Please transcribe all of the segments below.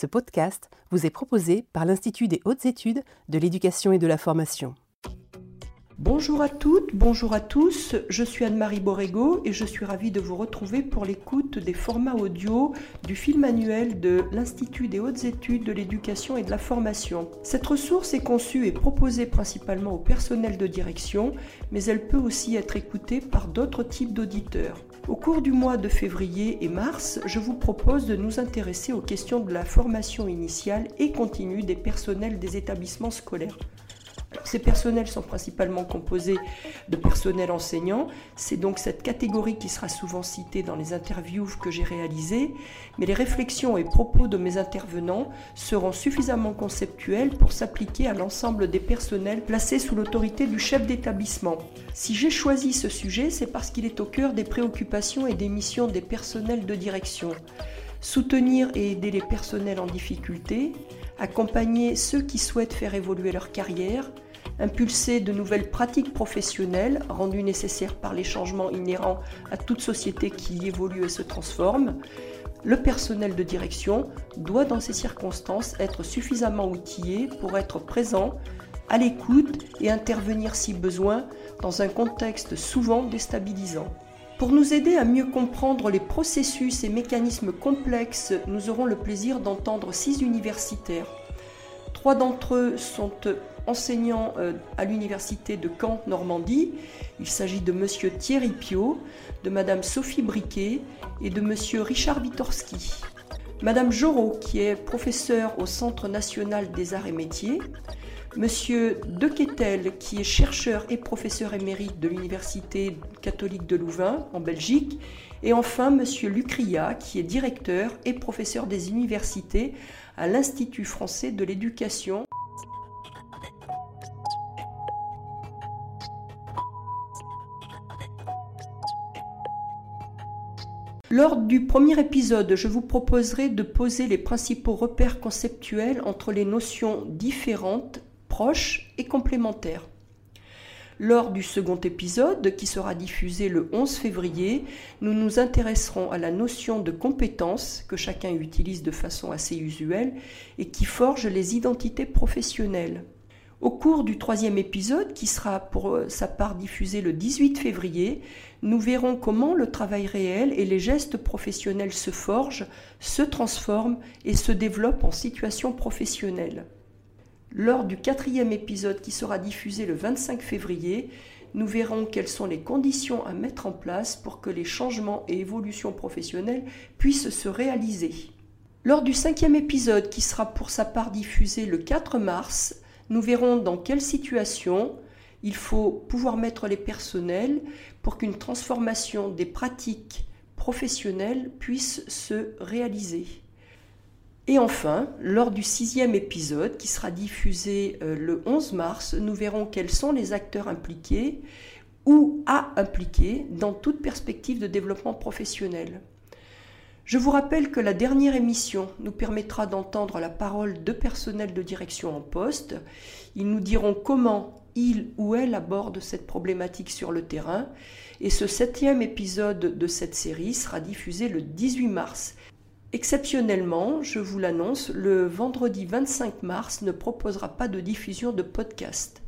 Ce podcast vous est proposé par l'Institut des hautes études de l'éducation et de la formation. Bonjour à toutes, bonjour à tous, je suis Anne-Marie Borrego et je suis ravie de vous retrouver pour l'écoute des formats audio du film annuel de l'Institut des hautes études de l'éducation et de la formation. Cette ressource est conçue et proposée principalement au personnel de direction, mais elle peut aussi être écoutée par d'autres types d'auditeurs. Au cours du mois de février et mars, je vous propose de nous intéresser aux questions de la formation initiale et continue des personnels des établissements scolaires. Ces personnels sont principalement composés de personnels enseignants. C'est donc cette catégorie qui sera souvent citée dans les interviews que j'ai réalisées. Mais les réflexions et propos de mes intervenants seront suffisamment conceptuels pour s'appliquer à l'ensemble des personnels placés sous l'autorité du chef d'établissement. Si j'ai choisi ce sujet, c'est parce qu'il est au cœur des préoccupations et des missions des personnels de direction. Soutenir et aider les personnels en difficulté, accompagner ceux qui souhaitent faire évoluer leur carrière, impulser de nouvelles pratiques professionnelles rendues nécessaires par les changements inhérents à toute société qui évolue et se transforme, le personnel de direction doit dans ces circonstances être suffisamment outillé pour être présent, à l'écoute et intervenir si besoin dans un contexte souvent déstabilisant. Pour nous aider à mieux comprendre les processus et mécanismes complexes, nous aurons le plaisir d'entendre six universitaires. Trois d'entre eux sont enseignants euh, à l'université de Caen, Normandie. Il s'agit de monsieur Thierry Pio, de madame Sophie Briquet et de monsieur Richard Witorski. Madame Jorot, qui est professeure au Centre national des arts et métiers, Monsieur Dequetel, qui est chercheur et professeur émérite de l'Université catholique de Louvain, en Belgique. Et enfin, Monsieur Lucria, qui est directeur et professeur des universités à l'Institut français de l'éducation. Lors du premier épisode, je vous proposerai de poser les principaux repères conceptuels entre les notions différentes et complémentaires. Lors du second épisode, qui sera diffusé le 11 février, nous nous intéresserons à la notion de compétence que chacun utilise de façon assez usuelle et qui forge les identités professionnelles. Au cours du troisième épisode, qui sera pour euh, sa part diffusé le 18 février, nous verrons comment le travail réel et les gestes professionnels se forgent, se transforment et se développent en situation professionnelle. Lors du quatrième épisode qui sera diffusé le 25 février, nous verrons quelles sont les conditions à mettre en place pour que les changements et évolutions professionnelles puissent se réaliser. Lors du cinquième épisode qui sera pour sa part diffusé le 4 mars, nous verrons dans quelle situation il faut pouvoir mettre les personnels pour qu'une transformation des pratiques professionnelles puisse se réaliser. Et enfin, lors du sixième épisode, qui sera diffusé euh, le 11 mars, nous verrons quels sont les acteurs impliqués ou à impliquer dans toute perspective de développement professionnel. Je vous rappelle que la dernière émission nous permettra d'entendre la parole de personnels de direction en poste. Ils nous diront comment ils ou elles abordent cette problématique sur le terrain. Et ce septième épisode de cette série sera diffusé le 18 mars. Exceptionnellement, je vous l'annonce, le vendredi 25 mars ne proposera pas de diffusion de podcast.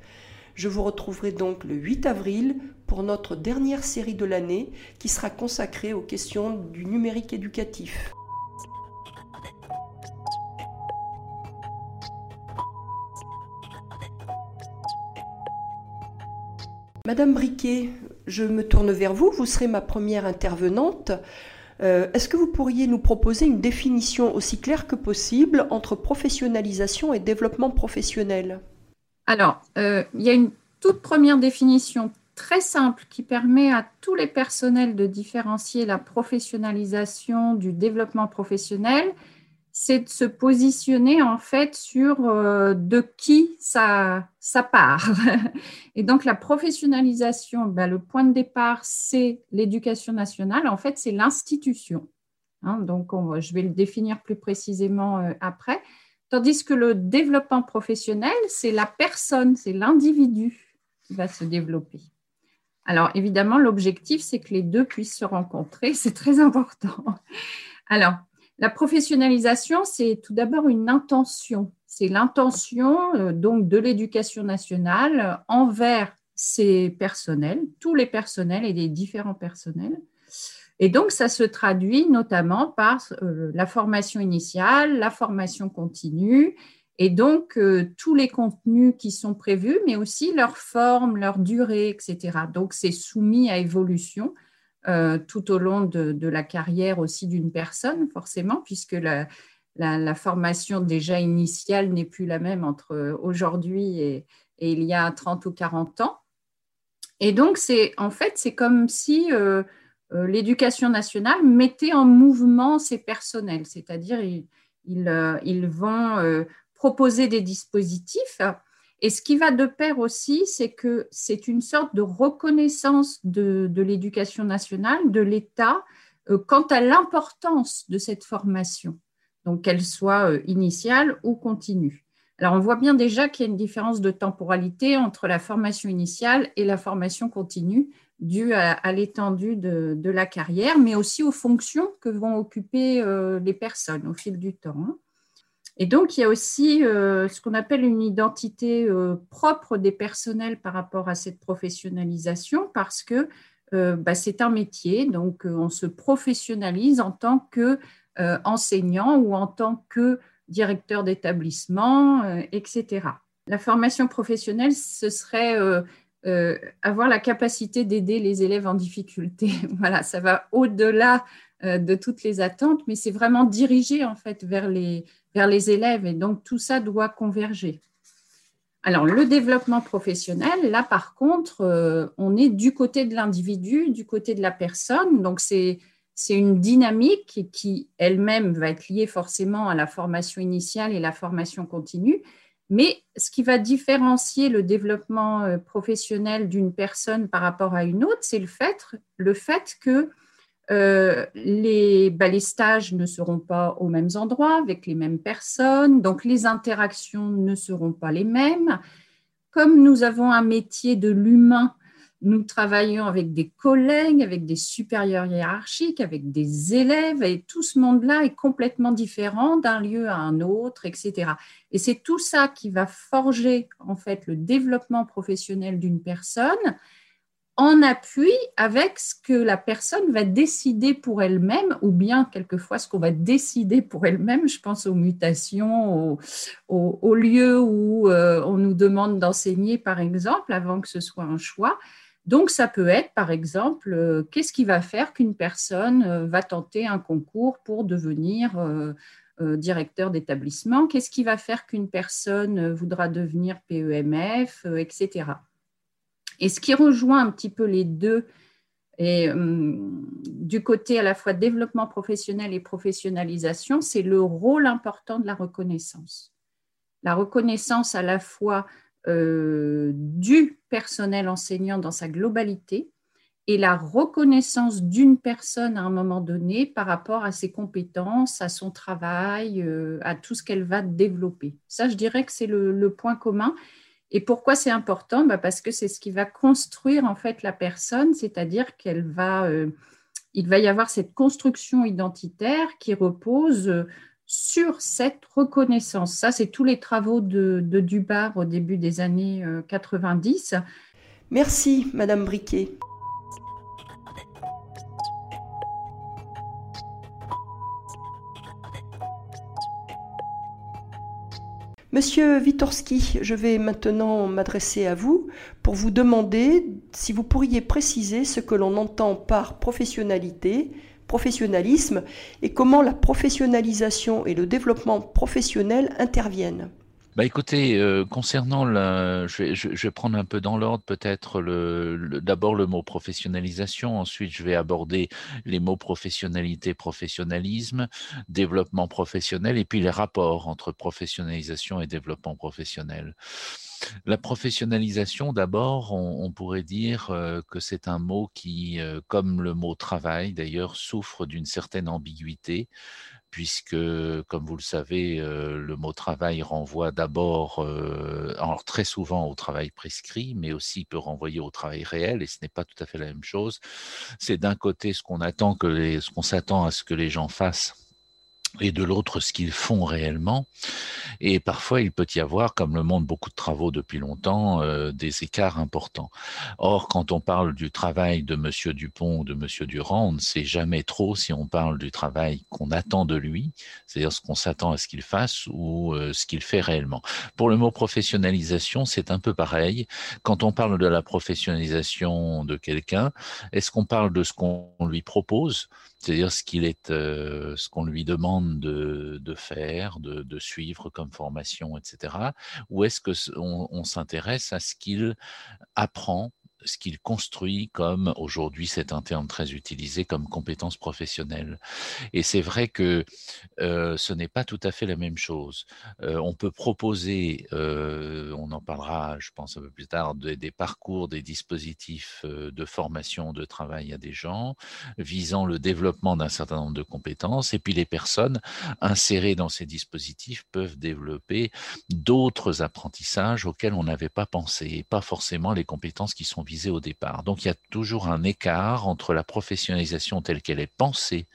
Je vous retrouverai donc le 8 avril pour notre dernière série de l'année qui sera consacrée aux questions du numérique éducatif. Madame Briquet, je me tourne vers vous, vous serez ma première intervenante. Euh, est-ce que vous pourriez nous proposer une définition aussi claire que possible entre professionnalisation et développement professionnel? Alors, euh, il y a une toute première définition très simple qui permet à tous les personnels de différencier la professionnalisation du développement professionnel c'est de se positionner en fait sur euh, de qui ça, ça part. Et donc la professionnalisation, ben, le point de départ, c'est l'éducation nationale. En fait, c'est l'institution. Hein. donc je vais le définir plus précisément euh, après. Tandis que le développement professionnel, c'est la personne, c'est l'individu qui va se développer. Alors évidemment, l'objectif, c'est que les deux puissent se rencontrer. C'est très important. Alors, La professionnalisation, c'est tout d'abord une intention. C'est l'intention euh, donc de l'éducation nationale envers ses personnels, tous les personnels et les différents personnels. Et donc, ça se traduit notamment par euh, la formation initiale, la formation continue, et donc euh, tous les contenus qui sont prévus, mais aussi leur forme, leur durée, etc. Donc, c'est soumis à évolution euh, tout au long de, la carrière aussi d'une personne, forcément, puisque la, formation déjà initiale n'est plus la même entre aujourd'hui et, il y a 30 ou 40 ans. Et donc, c'est en fait, c'est comme si euh, euh, l'éducation nationale mettait en mouvement ses personnels, c'est-à-dire ils, ils, vont proposer des dispositifs. Et ce qui va de pair aussi, c'est que c'est une sorte de reconnaissance de, l'éducation nationale, de l'État, quant à l'importance de cette formation, donc qu'elle soit initiale ou continue. Alors, on voit bien déjà qu'il y a une différence de temporalité entre la formation initiale et la formation continue, due à, l'étendue de, la carrière, mais aussi aux fonctions que vont occuper euh, les personnes au fil du temps. Hein. Et donc, il y a aussi euh, ce qu'on appelle une identité euh, propre des personnels par rapport à cette professionnalisation, parce que bah, c'est un métier, donc on se professionnalise en tant qu'enseignant ou en tant que directeur d'établissement, euh, etc. La formation professionnelle, ce serait euh, euh, avoir la capacité d'aider les élèves en difficulté. voilà, ça va au-delà de toutes les attentes, mais c'est vraiment dirigé en fait vers les, vers les élèves et donc tout ça doit converger. Alors, le développement professionnel, là, par contre, on est du côté de l'individu, du côté de la personne. Donc, c'est c'est une dynamique qui elle-même va être liée forcément à la formation initiale et la formation continue. Mais ce qui va différencier le développement euh, professionnel d'une personne par rapport à une autre, c'est le fait, le fait que euh, les, les, stages ne seront pas aux mêmes endroits, avec les mêmes personnes, donc les interactions ne seront pas les mêmes. Comme nous avons un métier de l'humain nous travaillons avec des collègues, avec des supérieurs hiérarchiques, avec des élèves, et tout ce monde-là est complètement différent d'un lieu à un autre, etc. Et c'est tout ça qui va forger en fait le développement professionnel d'une personne en appui avec ce que la personne va décider pour elle-même, ou bien quelquefois ce qu'on va décider pour elle-même. Je pense aux mutations, aux, lieux où euh, on nous demande d'enseigner, par exemple, avant que ce soit un choix. Donc, ça peut être, par exemple, euh, qu'est-ce qui va faire qu'une personne euh, va tenter un concours pour devenir directeur d'établissement? Qu'est-ce qui va faire qu'une personne voudra devenir PEMF, etc. Et ce qui rejoint un petit peu les deux, hum, du côté à la fois développement professionnel et professionnalisation, c'est le rôle important de la reconnaissance. La reconnaissance à la fois euh, du personnel enseignant dans sa globalité et la reconnaissance d'une personne à un moment donné par rapport à ses compétences, à son travail, euh, à tout ce qu'elle va développer. Ça, je dirais que c'est le, point commun. Et pourquoi c'est important? Bah Parce que c'est ce qui va construire en fait la personne, c'est-à-dire qu'elle va, euh, il va y avoir cette construction identitaire qui repose sur cette reconnaissance. Ça, c'est tous les travaux de, de, Dubar au début des années 90. Euh, Merci, Madame Briquet. Monsieur Witorski, je vais maintenant m'adresser à vous pour vous demander si vous pourriez préciser ce que l'on entend par professionnalité, professionnalisme et comment la professionnalisation et le développement professionnel interviennent. Bah écoutez, euh, concernant la, je vais, je, vais, prendre un peu dans l'ordre peut-être le, d'abord le mot professionnalisation, ensuite je vais aborder les mots professionnalité, professionnalisme, développement professionnel et puis les rapports entre professionnalisation et développement professionnel. La professionnalisation, d'abord, on, pourrait dire euh, que c'est un mot qui, euh, comme le mot travail d'ailleurs, souffre d'une certaine ambiguïté, puisque, comme vous le savez, euh, le mot travail renvoie d'abord, alors très souvent au travail prescrit, mais aussi peut renvoyer au travail réel, et ce n'est pas tout à fait la même chose. C'est d'un côté ce qu'on attend ce qu'on s'attend à ce que les gens fassent et de l'autre ce qu'ils font réellement. Et parfois, il peut y avoir, comme le montrent beaucoup de travaux depuis longtemps, euh, des écarts importants. Or, quand on parle du travail de Monsieur Dupont ou de Monsieur Durand, on ne sait jamais trop si on parle du travail qu'on attend de lui, c'est-à-dire ce qu'on s'attend à ce qu'il fasse ou euh, ce qu'il fait réellement. Pour le mot professionnalisation, c'est un peu pareil. Quand on parle de la professionnalisation de quelqu'un, est-ce qu'on parle de ce qu'on lui propose c'est-à-dire ce qu'il est, euh, ce qu'on lui demande de, faire, de, de, suivre comme formation, etc. Ou est-ce que on s'intéresse à ce qu'il apprend ce qu'il construit comme, aujourd'hui c'est un terme très utilisé, comme compétence professionnelle. Et c'est vrai que euh, ce n'est pas tout à fait la même chose. Euh, on peut proposer, euh, on en parlera je pense un peu plus tard, des, des parcours, des dispositifs de formation, de travail à des gens, visant le développement d'un certain nombre de compétences, et puis les personnes insérées dans ces dispositifs peuvent développer d'autres apprentissages auxquels on n'avait pas pensé, et pas forcément les compétences qui sont au départ. Donc il y a toujours un écart entre la professionnalisation telle qu'elle est pensée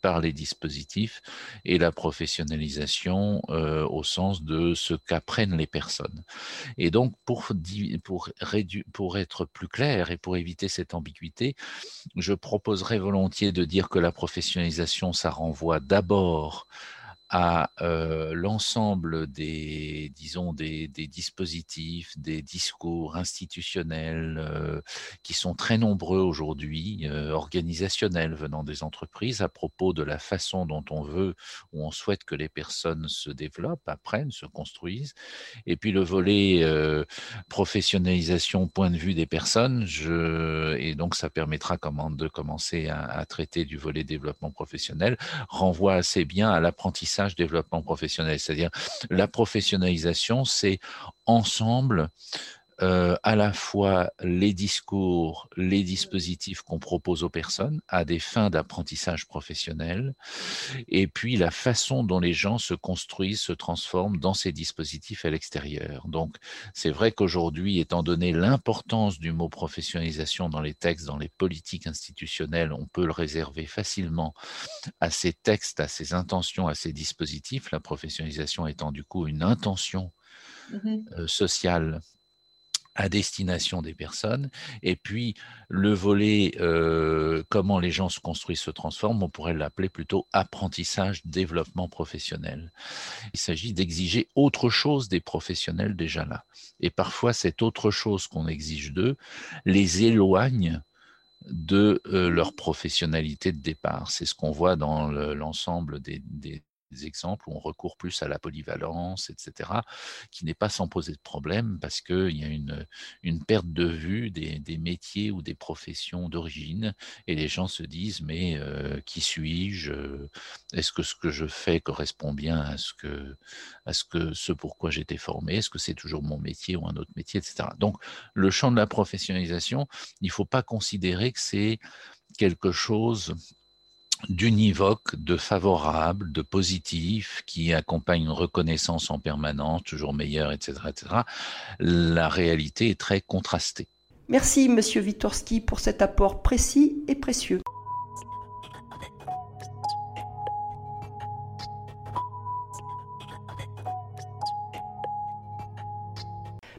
par les dispositifs et la professionnalisation euh, au sens de ce qu'apprennent les personnes. Et donc, pour, pour être plus clair et pour éviter cette ambiguïté, je proposerais volontiers de dire que la professionnalisation, ça renvoie d'abord à l'ensemble des, disons, des, des, dispositifs, des discours institutionnels qui sont très nombreux aujourd'hui, organisationnels venant des entreprises à propos de la façon dont on veut ou on souhaite que les personnes se développent, apprennent, se construisent. Et puis le volet professionnalisation, point de vue des personnes, et donc ça permettra comment, de commencer à traiter du volet développement professionnel, renvoie assez bien à l'apprentissage développement professionnel. C'est-à-dire la professionnalisation, c'est ensemble euh, à la fois les discours, les dispositifs qu'on propose aux personnes à des fins d'apprentissage professionnel, et puis la façon dont les gens se construisent, se transforment dans ces dispositifs à l'extérieur. Donc, c'est vrai qu'aujourd'hui, étant donné l'importance du mot professionnalisation dans les textes, dans les politiques institutionnelles, on peut le réserver facilement à ces textes, à ces intentions, à ces dispositifs, la professionnalisation étant du coup une intention mmh euh, sociale à destination des personnes. Et puis le volet euh, comment les gens se construisent, se transforment, on pourrait l'appeler plutôt apprentissage, développement professionnel. Il s'agit d'exiger autre chose des professionnels déjà là. Et parfois cette autre chose qu'on exige d'eux les éloigne de euh, leur professionnalité de départ. C'est ce qu'on voit dans l'ensemble des, des, exemples où on recourt plus à la polyvalence, etc., qui n'est pas sans poser de problème parce qu'il y a une, une perte de vue des, des métiers ou des professions d'origine et les gens se disent mais euh, qui suis-je Est-ce que ce que je fais correspond bien à ce que à ce que ce pourquoi j'étais formé Est-ce que c'est toujours mon métier ou un autre métier, etc. Donc le champ de la professionnalisation, il ne faut pas considérer que c'est quelque chose d'univoque, de favorable, de positif, qui accompagne une reconnaissance en permanence, toujours meilleure, etc., etc., la réalité est très contrastée. Merci, Monsieur Witorski, pour cet apport précis et précieux.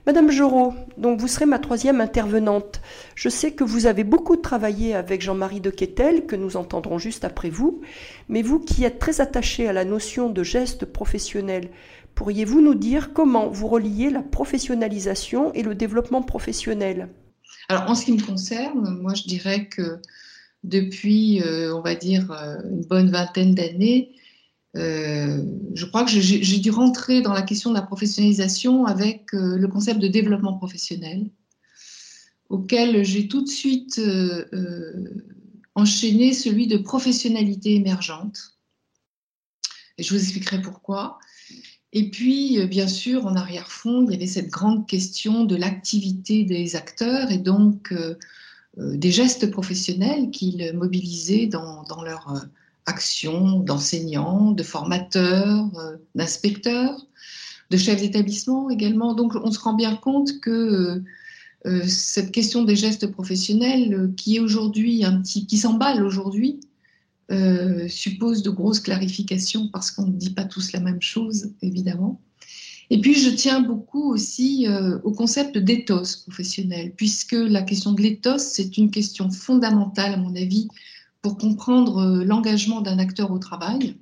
Madame Jorot, donc vous serez ma troisième intervenante. Je sais que vous avez beaucoup travaillé avec Jean-Marie de Quetel, que nous entendrons juste après vous, mais vous qui êtes très attaché à la notion de geste professionnel, pourriez-vous nous dire comment vous reliez la professionnalisation et le développement professionnel? Alors en ce qui me concerne, moi je dirais que depuis, euh, on va dire, euh, une bonne vingtaine d'années, euh, je crois que j'ai dû rentrer dans la question de la professionnalisation avec le concept de développement professionnel, auquel j'ai tout de suite euh, enchaîné celui de professionnalité émergente. Et je vous expliquerai pourquoi. Et puis, bien sûr, en arrière-fond, il y avait cette grande question de l'activité des acteurs et donc des gestes professionnels qu'ils mobilisaient dans, dans leur action d'enseignants, de formateurs, euh, d'inspecteurs, de chefs d'établissement également. Donc on se rend bien compte que euh, euh, cette question des gestes professionnels qui est aujourd'hui un petit, qui s'emballe aujourd'hui, euh, suppose de grosses clarifications parce qu'on ne dit pas tous la même chose, évidemment. Et puis, je tiens beaucoup aussi euh, au concept d'éthos professionnel, puisque la question de l'éthos, c'est une question fondamentale, à mon avis, pour comprendre euh, l'engagement d'un acteur au travail.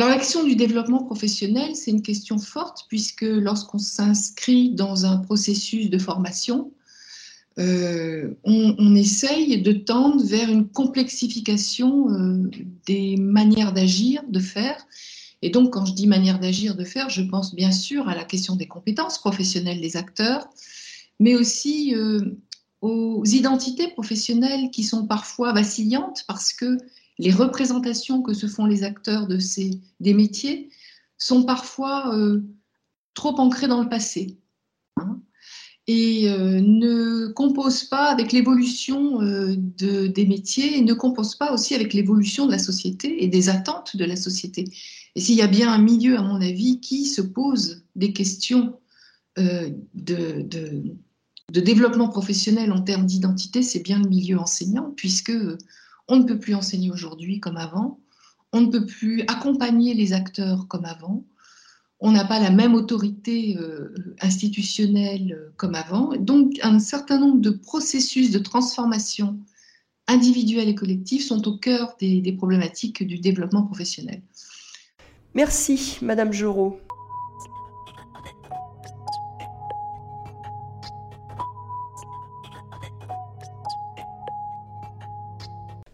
Alors, la question du développement professionnel, c'est une question forte, puisque lorsqu'on s'inscrit dans un processus de formation, euh, on, essaye de tendre vers une complexification euh, des manières d'agir, de faire. Et donc, quand je dis manière d'agir, de faire, je pense bien sûr à la question des compétences professionnelles des acteurs, mais aussi euh, aux identités professionnelles qui sont parfois vacillantes parce que les représentations que se font les acteurs des métiers sont parfois trop ancrées dans le passé. Hein et euh, ne compose pas avec l'évolution euh, des métiers et ne compose pas aussi avec l'évolution de la société et des attentes de la société. Et s'il y a bien un milieu, à mon avis, qui se pose des questions euh, de, développement professionnel en termes d'identité, c'est bien le milieu enseignant, puisque on ne peut plus enseigner aujourd'hui comme avant, on ne peut plus accompagner les acteurs comme avant, on n'a pas la même autorité euh, institutionnelle euh, comme avant. Donc, un certain nombre de processus de transformation individuelle et collective sont au cœur des, problématiques du développement professionnel. Merci, Madame Jorot.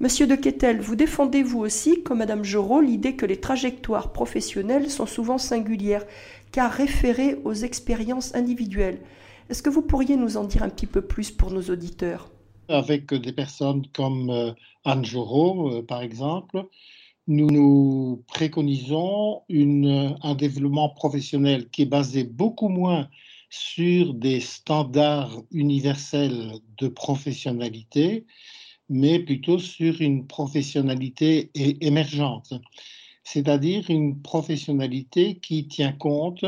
Monsieur de Kettel, vous défendez vous aussi, comme Madame Jorot, l'idée que les trajectoires professionnelles sont souvent singulières, car référées aux expériences individuelles. Est-ce que vous pourriez nous en dire un petit peu plus pour nos auditeurs? Avec des personnes comme euh, Anne Jorot, euh, par exemple, nous nous préconisons un développement professionnel qui est basé beaucoup moins sur des standards universels de professionnalité mais plutôt sur une professionnalité émergente, c'est-à-dire une professionnalité qui tient compte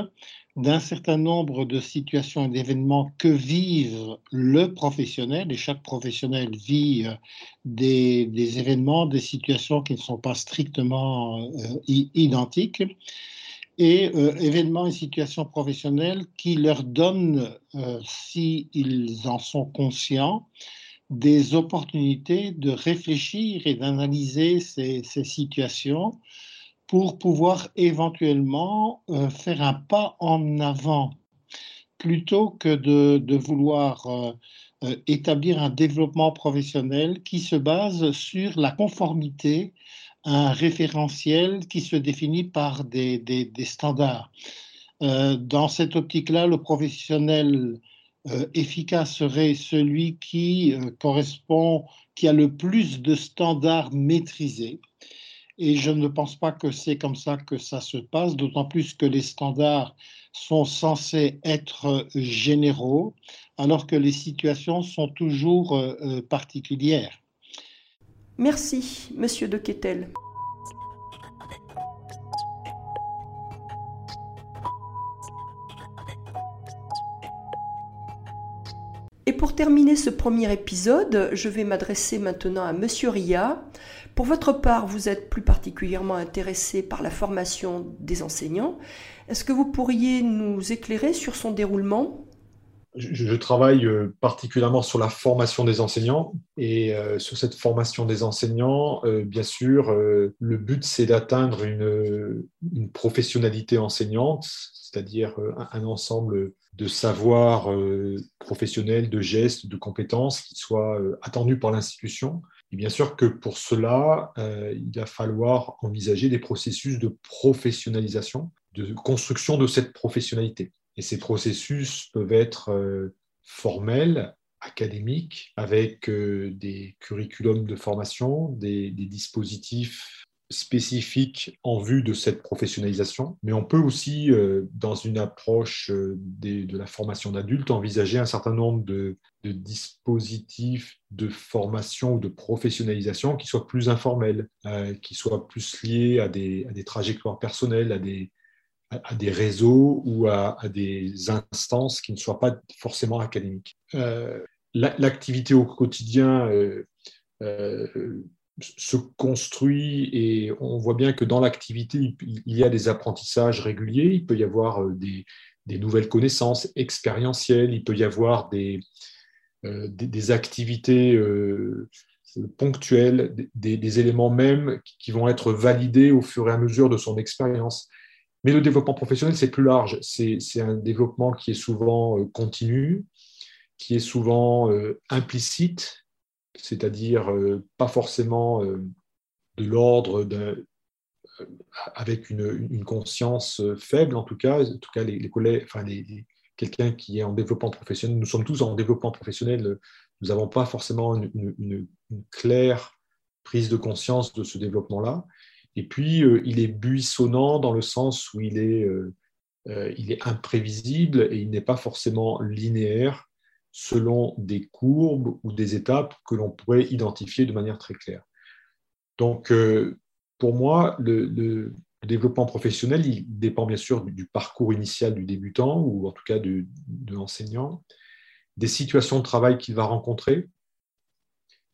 d'un certain nombre de situations et d'événements que vive le professionnel, et chaque professionnel vit euh, des, événements, des situations qui ne sont pas strictement euh, identiques, et euh, événements et situations professionnelles qui leur donnent, s'ils en sont conscients, des opportunités de réfléchir et d'analyser ces, situations pour pouvoir éventuellement euh, faire un pas en avant plutôt que de, vouloir euh, euh, établir un développement professionnel qui se base sur la conformité à un référentiel qui se définit par des, des standards. dans cette optique-là, le professionnel euh, efficace serait celui qui euh, correspond, qui a le plus de standards maîtrisés. Et je ne pense pas que c'est comme ça que ça se passe, d'autant plus que les standards sont censés être généraux, alors que les situations sont toujours euh, particulières. Merci, Monsieur de Kettel. Terminer ce premier épisode, je vais m'adresser maintenant à Monsieur Ria. Pour votre part, vous êtes plus particulièrement intéressé par la formation des enseignants. Est-ce que vous pourriez nous éclairer sur son déroulement? Je, travaille euh, particulièrement sur la formation des enseignants et euh, sur cette formation des enseignants, euh, bien sûr, le but c'est d'atteindre une, une, professionnalité enseignante, c'est-à-dire un, ensemble de savoirs euh, professionnels, de gestes, de compétences qui soient euh, attendus par l'institution. Et bien sûr que pour cela, euh, il va falloir envisager des processus de professionnalisation, de construction de cette professionnalité. Et ces processus peuvent être formels, académiques, avec des curriculums de formation, des dispositifs spécifique en vue de cette professionnalisation, mais on peut aussi, euh, dans une approche euh, de la formation d'adultes, envisager un certain nombre de, dispositifs de formation ou de professionnalisation qui soient plus informels, euh, qui soient plus liés à des, trajectoires personnelles, à des, à, des réseaux ou à, des instances qui ne soient pas forcément académiques. L'activité au quotidien se construit et on voit bien que dans l'activité, il y a des apprentissages réguliers, il peut y avoir des, nouvelles connaissances expérientielles, il peut y avoir des, des, activités ponctuelles, des, éléments même qui vont être validés au fur et à mesure de son expérience. Mais le développement professionnel, c'est plus large. C'est un développement qui est souvent continu, qui est souvent implicite, c'est-à-dire euh, pas forcément euh, de l'ordre euh, avec une, conscience faible, en tout cas, en tout cas les, collègues, enfin quelqu'un qui est en développement professionnel, nous sommes tous en développement professionnel, nous n'avons pas forcément une, claire prise de conscience de ce développement-là. Et puis, il est buissonnant dans le sens où il est, il est imprévisible et il n'est pas forcément linéaire selon des courbes ou des étapes que l'on pourrait identifier de manière très claire. Donc, euh, pour moi, le, développement professionnel, il dépend bien sûr du, parcours initial du débutant, ou en tout cas de, l'enseignant, des situations de travail qu'il va rencontrer,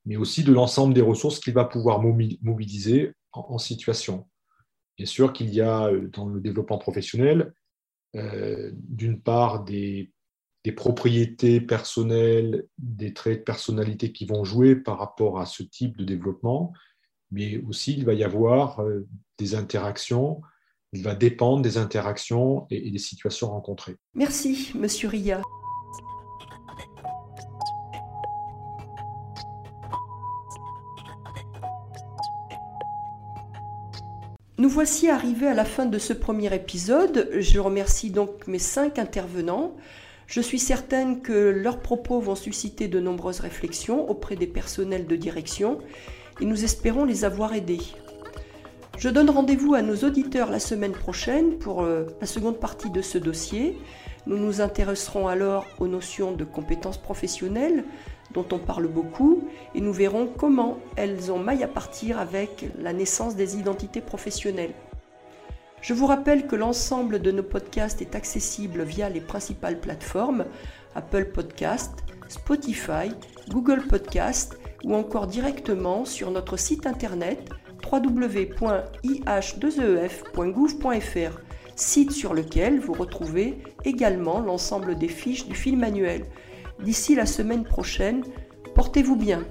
mais aussi de l'ensemble des ressources qu'il va pouvoir mobiliser en, situation. Bien sûr qu'il y a euh, dans le développement professionnel, euh, d'une part, des des propriétés personnelles, des traits de personnalité qui vont jouer par rapport à ce type de développement, mais aussi il va y avoir euh, des interactions, il va dépendre des interactions et, des situations rencontrées. Merci, Monsieur Ria. Nous voici arrivés à la fin de ce premier épisode. Je remercie donc mes cinq intervenants. Je suis certaine que leurs propos vont susciter de nombreuses réflexions auprès des personnels de direction et nous espérons les avoir aidés. Je donne rendez-vous à nos auditeurs la semaine prochaine pour euh, la seconde partie de ce dossier. Nous nous intéresserons alors aux notions de compétences professionnelles dont on parle beaucoup et nous verrons comment elles ont maille à partir avec la naissance des identités professionnelles. Je vous rappelle que l'ensemble de nos podcasts est accessible via les principales plateformes Apple Podcast, Spotify, Google Podcast ou encore directement sur notre site internet www.ih2ef.gouv.fr, site sur lequel vous retrouvez également l'ensemble des fiches du film manuel. D'ici la semaine prochaine, portez-vous bien.